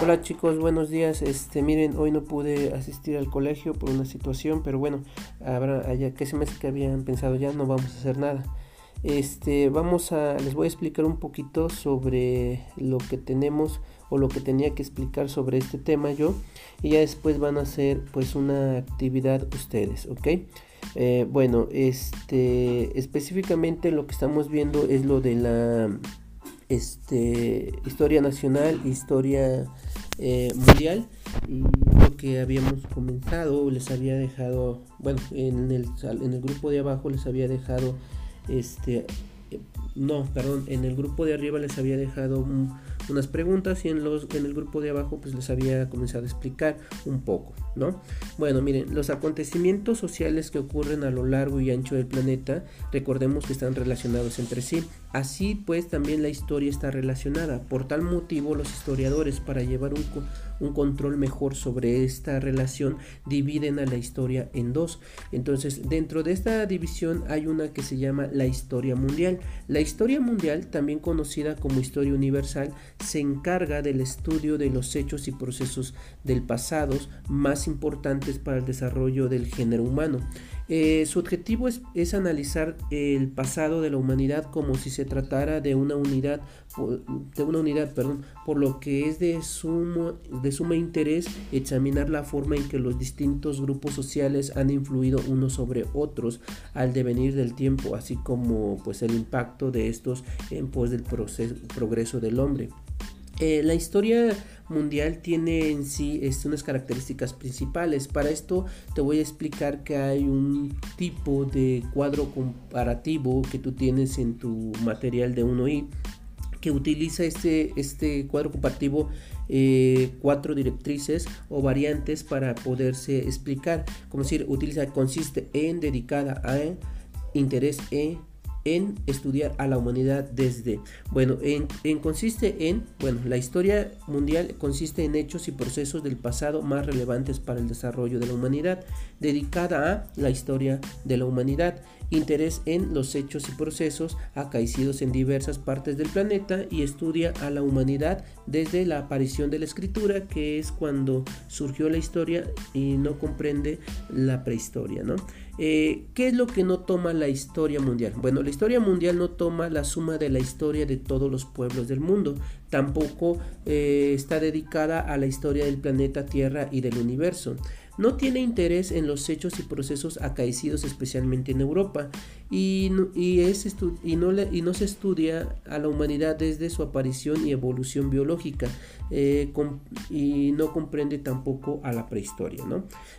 Hola chicos, buenos días. Este, miren, hoy no pude asistir al colegio por una situación, pero bueno, habrá allá que se me que habían pensado ya no vamos a hacer nada. Este, vamos a les voy a explicar un poquito sobre lo que tenemos o lo que tenía que explicar sobre este tema yo y ya después van a hacer pues una actividad ustedes, ¿ok? Eh, bueno, este, específicamente lo que estamos viendo es lo de la este, historia nacional, historia eh, mundial y lo que habíamos comenzado les había dejado, bueno, en el, en el grupo de abajo les había dejado, este, eh, no, perdón, en el grupo de arriba les había dejado unas preguntas y en, los, en el grupo de abajo pues les había comenzado a explicar un poco, ¿no? Bueno, miren, los acontecimientos sociales que ocurren a lo largo y ancho del planeta, recordemos que están relacionados entre sí. Así pues también la historia está relacionada. Por tal motivo los historiadores para llevar un, un control mejor sobre esta relación dividen a la historia en dos. Entonces dentro de esta división hay una que se llama la historia mundial. La historia mundial, también conocida como historia universal, se encarga del estudio de los hechos y procesos del pasado más importantes para el desarrollo del género humano. Eh, su objetivo es, analizar el pasado de la humanidad como si se tratara de una unidad, de una unidad, perdón, por lo que es de sumo, de suma interés examinar la forma en que los distintos grupos sociales han influido unos sobre otros al devenir del tiempo, así como pues el impacto de estos en pos del proceso, progreso del hombre. Eh, la historia mundial tiene en sí este, unas características principales. Para esto te voy a explicar que hay un tipo de cuadro comparativo que tú tienes en tu material de 1i que utiliza este, este cuadro comparativo eh, cuatro directrices o variantes para poderse explicar. Como decir, utiliza, consiste en dedicada a interés en en estudiar a la humanidad desde, bueno, en, consiste en, bueno, la historia mundial consiste en hechos y procesos del pasado más relevantes para el desarrollo de la humanidad, dedicada a la historia de la humanidad, interés en los hechos y procesos acaecidos en diversas partes del planeta y estudia a la humanidad desde la aparición de la escritura, que es cuando surgió la historia y no comprende la prehistoria, ¿no? Eh, ¿Qué es lo que no toma la historia mundial? Bueno, la historia mundial no toma la suma de la historia de todos los pueblos del mundo. Tampoco eh, está dedicada a la historia del planeta Tierra y del universo no tiene interés en los hechos y procesos acaecidos especialmente en Europa y, no, y no se estudia a la humanidad desde su aparición y evolución biológica eh, y no comprende tampoco a la prehistoria.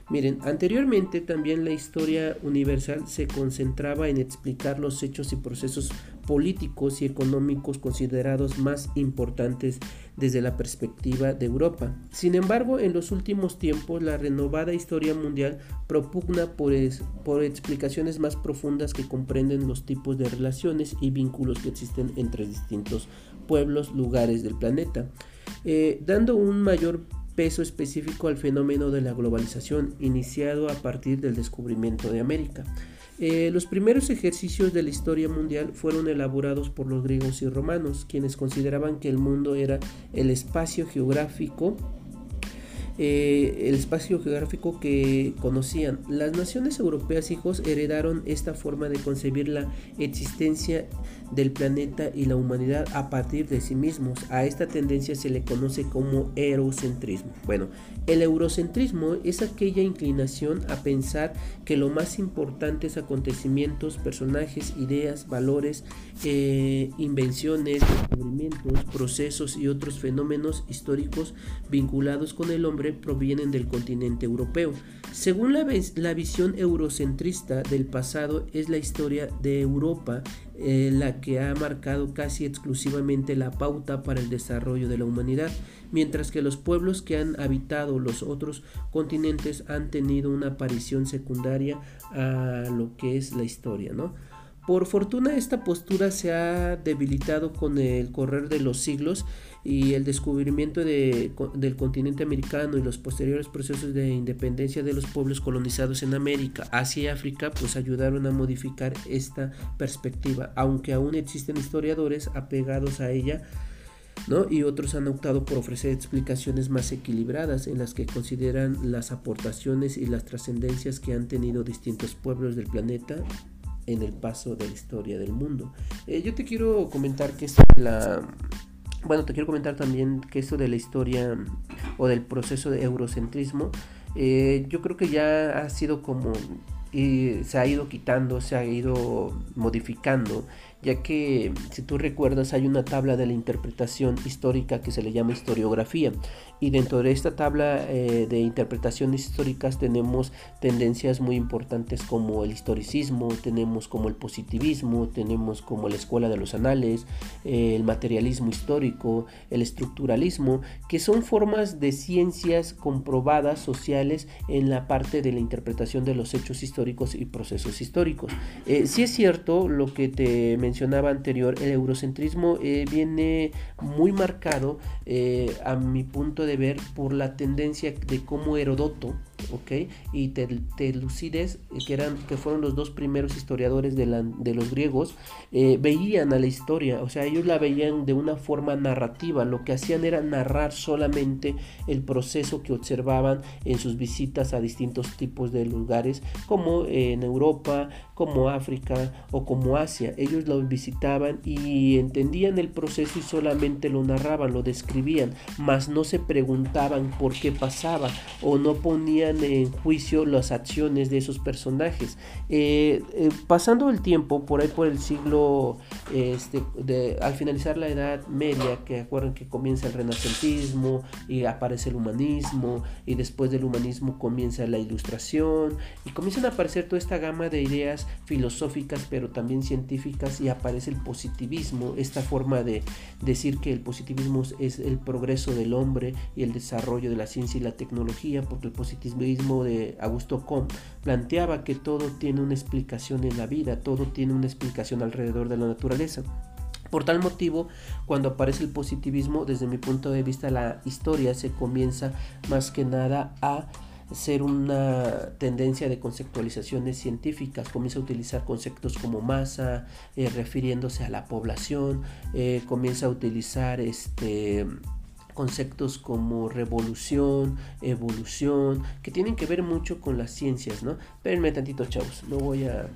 Miren, anteriormente también la historia universal se concentraba en explicar los hechos y procesos políticos y económicos considerados más importantes desde la perspectiva de Europa. Sin embargo, en los últimos tiempos la renovada historia mundial propugna por, por explicaciones más profundas que comprenden los tipos de relaciones y vínculos que existen entre distintos pueblos, lugares del planeta, eh, dando un mayor peso específico al fenómeno de la globalización iniciado a partir del descubrimiento de América. Eh, los primeros ejercicios de la historia mundial fueron elaborados por los griegos y romanos, quienes consideraban que el mundo era el espacio geográfico eh, el espacio geográfico que conocían. Las naciones europeas, hijos, heredaron esta forma de concebir la existencia del planeta y la humanidad a partir de sí mismos. A esta tendencia se le conoce como eurocentrismo. Bueno, el eurocentrismo es aquella inclinación a pensar que lo más importante es acontecimientos, personajes, ideas, valores, eh, invenciones, descubrimientos, procesos y otros fenómenos históricos vinculados con el hombre provienen del continente europeo. Según la, visión eurocentrista del pasado es la historia de Europa eh, la que ha marcado casi exclusivamente la pauta para el desarrollo de la humanidad, mientras que los pueblos que han habitado los otros continentes han tenido una aparición secundaria a lo que es la historia, ¿no? Por fortuna esta postura se ha debilitado con el correr de los siglos y el descubrimiento del continente americano y los posteriores procesos de independencia de los pueblos colonizados en América, Asia y África, pues ayudaron a modificar esta perspectiva, aunque aún existen historiadores apegados a ella ¿no? Y otros han optado por ofrecer explicaciones más equilibradas en las que consideran las aportaciones y las trascendencias que han tenido distintos pueblos del planeta en el paso de la historia del mundo. Eh, yo te quiero comentar que esto de la... Bueno, te quiero comentar también que esto de la historia o del proceso de eurocentrismo, eh, yo creo que ya ha sido como y se ha ido quitando, se ha ido modificando ya que si tú recuerdas hay una tabla de la interpretación histórica que se le llama historiografía y dentro de esta tabla eh, de interpretaciones históricas tenemos tendencias muy importantes como el historicismo, tenemos como el positivismo, tenemos como la escuela de los anales, eh, el materialismo histórico, el estructuralismo, que son formas de ciencias comprobadas sociales en la parte de la interpretación de los hechos históricos y procesos históricos. Eh, si es cierto lo que te mencionaba anterior, el eurocentrismo eh, viene muy marcado eh, a mi punto de ver por la tendencia de cómo Herodoto ¿ok? Y Telucides, que, eran, que fueron los dos primeros historiadores de, de los griegos, eh, veían a la historia, o sea, ellos la veían de una forma narrativa, lo que hacían era narrar solamente el proceso que observaban en sus visitas a distintos tipos de lugares, como en Europa, como África o como Asia. Ellos lo visitaban y entendían el proceso y solamente lo narraban, lo describían, mas no se preguntaban por qué pasaba o no ponían en juicio las acciones de esos personajes. Eh, eh, pasando el tiempo, por ahí por el siglo, este, al finalizar la Edad Media, que acuerdan que comienza el renacentismo y aparece el humanismo y después del humanismo comienza la ilustración y comienzan a aparecer toda esta gama de ideas filosóficas pero también científicas y aparece el positivismo, esta forma de decir que el positivismo es el progreso del hombre y el desarrollo de la ciencia y la tecnología, porque el positivismo de Augusto Comte planteaba que todo tiene una explicación en la vida, todo tiene una explicación alrededor de la naturaleza. Por tal motivo, cuando aparece el positivismo, desde mi punto de vista, la historia se comienza más que nada a ser una tendencia de conceptualizaciones científicas, comienza a utilizar conceptos como masa, eh, refiriéndose a la población, eh, comienza a utilizar este conceptos como revolución, evolución, que tienen que ver mucho con las ciencias, ¿no? Espérenme tantito, chavos, no voy a,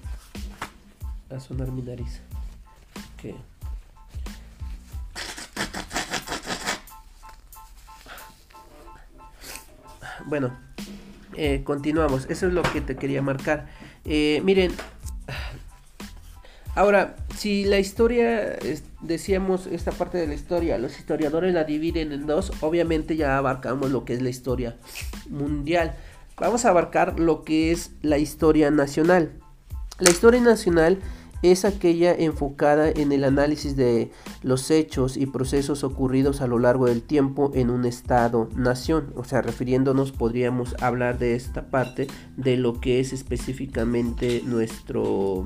a sonar mi nariz. Bueno, eh, continuamos. Eso es lo que te quería marcar. Eh, miren, ahora, si la historia, decíamos esta parte de la historia, los historiadores la dividen en dos, obviamente ya abarcamos lo que es la historia mundial. Vamos a abarcar lo que es la historia nacional. La historia nacional es aquella enfocada en el análisis de los hechos y procesos ocurridos a lo largo del tiempo en un estado-nación. O sea, refiriéndonos podríamos hablar de esta parte de lo que es específicamente nuestro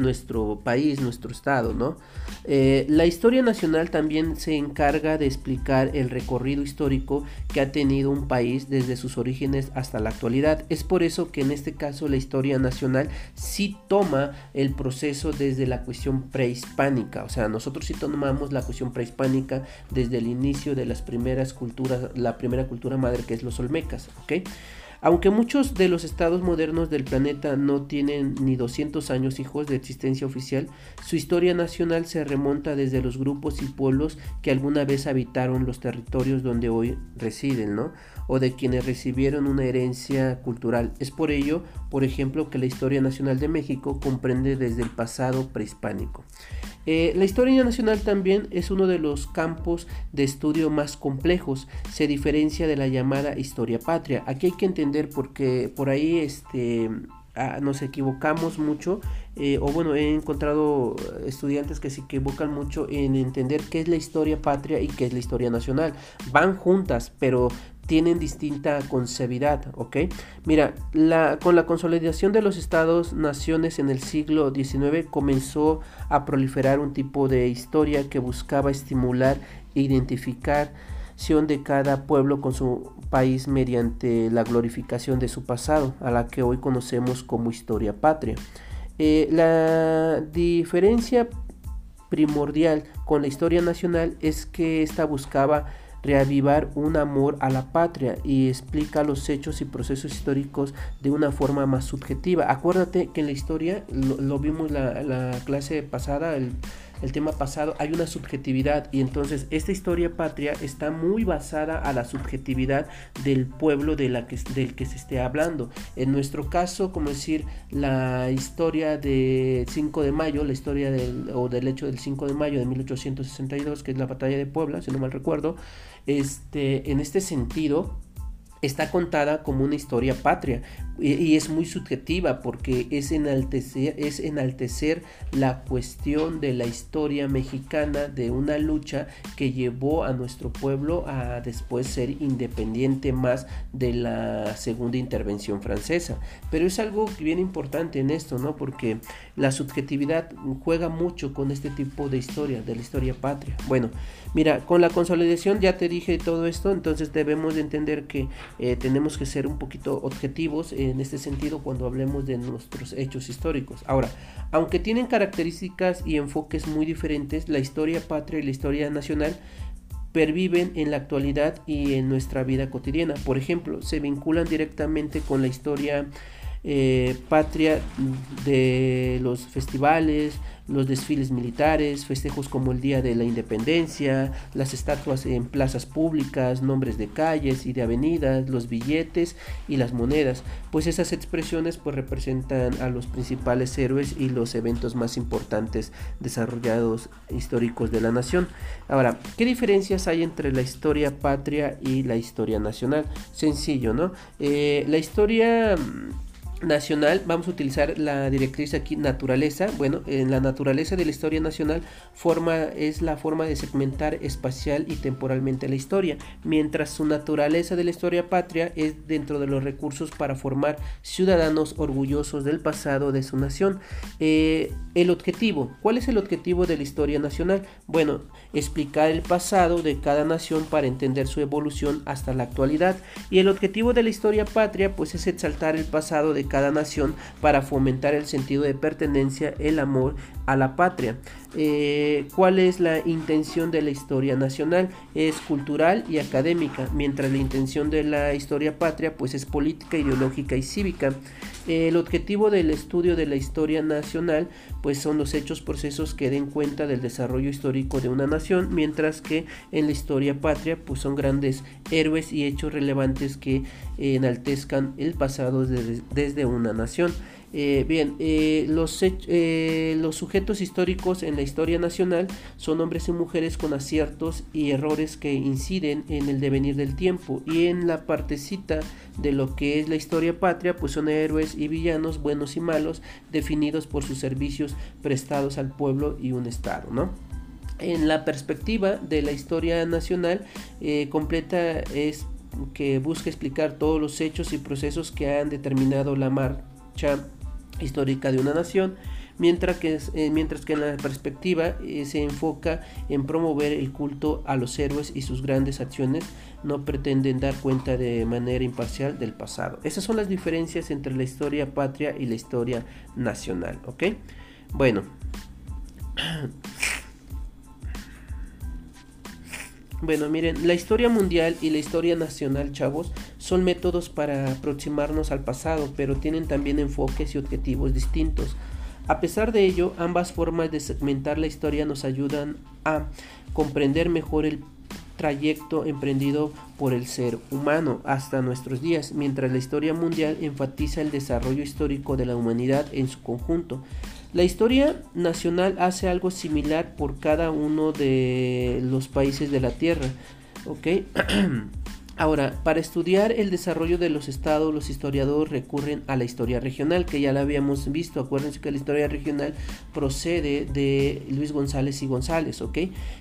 nuestro país, nuestro estado, ¿no? Eh, la historia nacional también se encarga de explicar el recorrido histórico que ha tenido un país desde sus orígenes hasta la actualidad. Es por eso que en este caso la historia nacional sí toma el proceso desde la cuestión prehispánica, o sea, nosotros sí tomamos la cuestión prehispánica desde el inicio de las primeras culturas, la primera cultura madre que es los olmecas, ¿ok? Aunque muchos de los estados modernos del planeta no tienen ni 200 años hijos de existencia oficial, su historia nacional se remonta desde los grupos y pueblos que alguna vez habitaron los territorios donde hoy residen, ¿no? O de quienes recibieron una herencia cultural. Es por ello, por ejemplo, que la historia nacional de México comprende desde el pasado prehispánico. Eh, la historia nacional también es uno de los campos de estudio más complejos, se diferencia de la llamada historia patria. Aquí hay que entender porque por ahí este, ah, nos equivocamos mucho, eh, o bueno, he encontrado estudiantes que se equivocan mucho en entender qué es la historia patria y qué es la historia nacional. Van juntas, pero tienen distinta concevidad, ¿ok? Mira, con la consolidación de los estados-naciones en el siglo XIX comenzó a proliferar un tipo de historia que buscaba estimular e identificar de cada pueblo con su país mediante la glorificación de su pasado, a la que hoy conocemos como historia patria. Eh, la diferencia primordial con la historia nacional es que esta buscaba reavivar un amor a la patria y explica los hechos y procesos históricos de una forma más subjetiva. Acuérdate que en la historia, lo, vimos la, la clase pasada, el el tema pasado, hay una subjetividad y entonces esta historia patria está muy basada a la subjetividad del pueblo de la que, del que se esté hablando. En nuestro caso, como decir, la historia de 5 de mayo, la historia del, o del hecho del 5 de mayo de 1862, que es la batalla de Puebla, si no mal recuerdo, este, en este sentido, está contada como una historia patria y, es muy subjetiva porque es enaltecer, es enaltecer la cuestión de la historia mexicana de una lucha que llevó a nuestro pueblo a después ser independiente más de la segunda intervención francesa. Pero es algo bien importante en esto, ¿no? Porque la subjetividad juega mucho con este tipo de historia, de la historia patria. Bueno, mira, con la consolidación ya te dije todo esto, entonces debemos de entender que eh, tenemos que ser un poquito objetivos en este sentido cuando hablemos de nuestros hechos históricos. Ahora, aunque tienen características y enfoques muy diferentes, la historia patria y la historia nacional perviven en la actualidad y en nuestra vida cotidiana. Por ejemplo, se vinculan directamente con la historia eh, patria de los festivales, los desfiles militares, festejos como el Día de la Independencia, las estatuas en plazas públicas, nombres de calles y de avenidas, los billetes y las monedas, pues esas expresiones pues representan a los principales héroes y los eventos más importantes desarrollados históricos de la nación. Ahora, ¿qué diferencias hay entre la historia patria y la historia nacional? Sencillo, ¿no? Eh, la historia nacional, vamos a utilizar la directriz aquí naturaleza. Bueno, en la naturaleza de la historia nacional forma es la forma de segmentar espacial y temporalmente la historia, mientras su naturaleza de la historia patria es dentro de los recursos para formar ciudadanos orgullosos del pasado de su nación. Eh, el objetivo, ¿cuál es el objetivo de la historia nacional? Bueno, explicar el pasado de cada nación para entender su evolución hasta la actualidad. Y el objetivo de la historia patria, pues es exaltar el pasado de cada nación para fomentar el sentido de pertenencia, el amor a la patria. Eh, ¿Cuál es la intención de la historia nacional? Es cultural y académica, mientras la intención de la historia patria pues es política, ideológica y cívica. El objetivo del estudio de la historia nacional pues son los hechos, procesos que den cuenta del desarrollo histórico de una nación, mientras que en la historia patria pues son grandes héroes y hechos relevantes que enaltezcan el pasado desde una nación. Eh, bien, eh, los, eh, los sujetos históricos en la historia nacional son hombres y mujeres con aciertos y errores que inciden en el devenir del tiempo y en la partecita de lo que es la historia patria pues son héroes y villanos buenos y malos definidos por sus servicios prestados al pueblo y un estado, ¿no? En la perspectiva de la historia nacional completa es que busca explicar todos los hechos y procesos que han determinado la marcha histórica de una nación, mientras que, eh, mientras que en la perspectiva eh, se enfoca en promover el culto a los héroes y sus grandes acciones no pretenden dar cuenta de manera imparcial del pasado. Esas son las diferencias entre la historia patria y la historia nacional, ¿ok? Bueno. Bueno, miren, la historia mundial y la historia nacional, chavos, son métodos para aproximarnos al pasado, pero tienen también enfoques y objetivos distintos. A pesar de ello, ambas formas de segmentar la historia nos ayudan a comprender mejor el trayecto emprendido por el ser humano hasta nuestros días, mientras la historia mundial enfatiza el desarrollo histórico de la humanidad en su conjunto. La historia nacional hace algo similar por cada uno de los países de la Tierra. ¿ok? Ahora, para estudiar el desarrollo de los estados, los historiadores recurren a la historia regional, que ya la habíamos visto. Acuérdense que la historia regional procede de Luis González y González, ¿ok?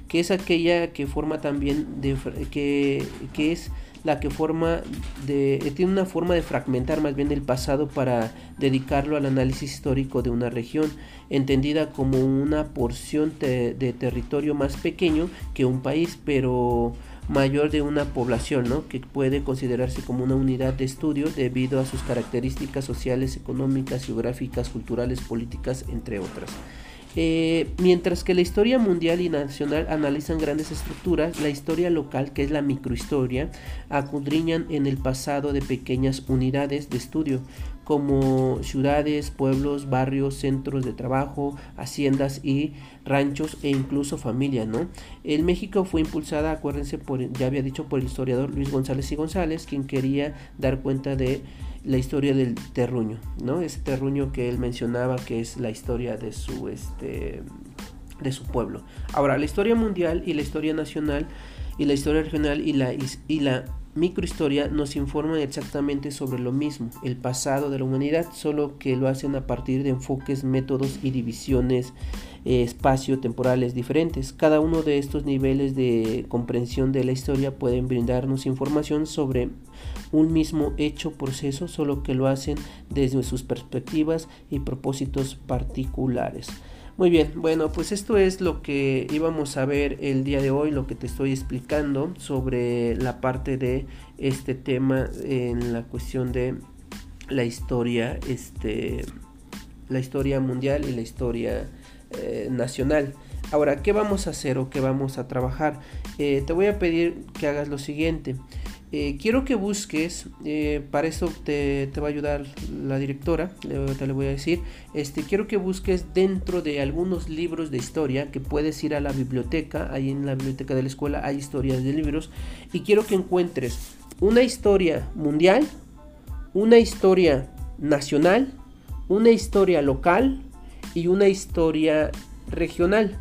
Que es aquella que forma también de que, que es la que forma de, eh, tiene una forma de fragmentar más bien el pasado para dedicarlo al análisis histórico de una región, entendida como una porción de territorio más pequeño que un país, pero mayor de una población, ¿no? que puede considerarse como una unidad de estudio debido a sus características sociales, económicas, geográficas, culturales, políticas, entre otras. Eh, mientras que la historia mundial y nacional analizan grandes estructuras, la historia local, que es la microhistoria, acudriñan en el pasado de pequeñas unidades de estudio, como ciudades, pueblos, barrios, centros de trabajo, haciendas y ranchos e incluso familia, ¿no? El México fue impulsada, acuérdense, por, ya había dicho, por el historiador Luis González y González, quien quería dar cuenta de la historia del terruño, ¿no? Ese terruño que él mencionaba que es la historia de su, este, de su pueblo. Ahora, la historia mundial y la historia nacional y la historia regional y la, y la microhistoria nos informan exactamente sobre lo mismo, el pasado de la humanidad, solo que lo hacen a partir de enfoques, métodos y divisiones eh, espacio-temporales diferentes. Cada uno de estos niveles de comprensión de la historia pueden brindarnos información sobre un mismo hecho proceso, solo que lo hacen desde sus perspectivas y propósitos particulares. Muy bien, bueno, pues esto es lo que íbamos a ver el día de hoy, lo que te estoy explicando sobre la parte de este tema en la cuestión de la historia, este, la historia mundial y la historia eh, nacional. Ahora, ¿qué vamos a hacer o qué vamos a trabajar? Eh, te voy a pedir que hagas lo siguiente. Eh, quiero que busques, eh, para eso te, va a ayudar la directora, te voy a decir, este, quiero que busques dentro de algunos libros de historia que puedes ir a la biblioteca, ahí en la biblioteca de la escuela hay historias de libros, y quiero que encuentres una historia mundial, una historia nacional, una historia local y una historia regional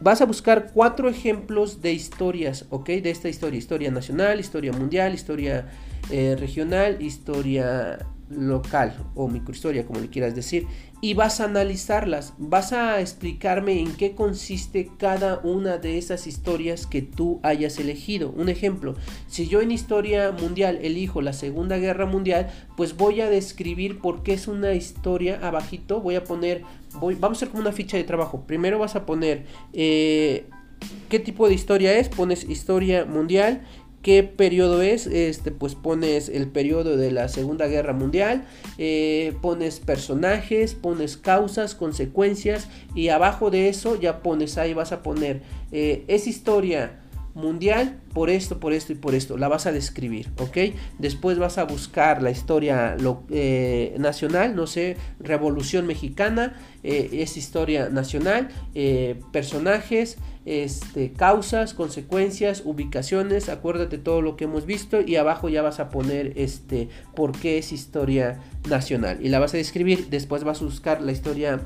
vas a buscar cuatro ejemplos de historias, ¿ok? De esta historia, historia nacional, historia mundial, historia eh, regional, historia local o microhistoria, como le quieras decir, y vas a analizarlas, vas a explicarme en qué consiste cada una de esas historias que tú hayas elegido. Un ejemplo, si yo en historia mundial elijo la Segunda Guerra Mundial, pues voy a describir por qué es una historia abajito, voy a poner, voy, vamos a hacer como una ficha de trabajo. Primero vas a poner eh, qué tipo de historia es, pones historia mundial ¿Qué periodo es? Este, pues pones el periodo de la Segunda Guerra Mundial, eh, pones personajes, pones causas, consecuencias y abajo de eso ya pones ahí, vas a poner, eh, es historia mundial por esto, por esto y por esto. La vas a describir, ¿ok? Después vas a buscar la historia eh, nacional, no sé, Revolución Mexicana, eh, es historia nacional, eh, personajes, este, causas, consecuencias, ubicaciones, acuérdate todo lo que hemos visto y abajo ya vas a poner este, por qué es historia nacional y la vas a describir. Después vas a buscar la historia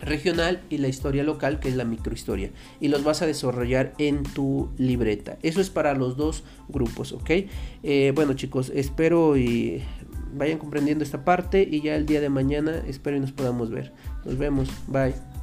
regional y la historia local, que es la microhistoria. Y los vas a desarrollar en tu libreta. Eso es para los dos grupos, ¿ok? Eh, bueno chicos, espero y vayan comprendiendo esta parte y ya el día de mañana espero y nos podamos ver. Nos vemos, bye.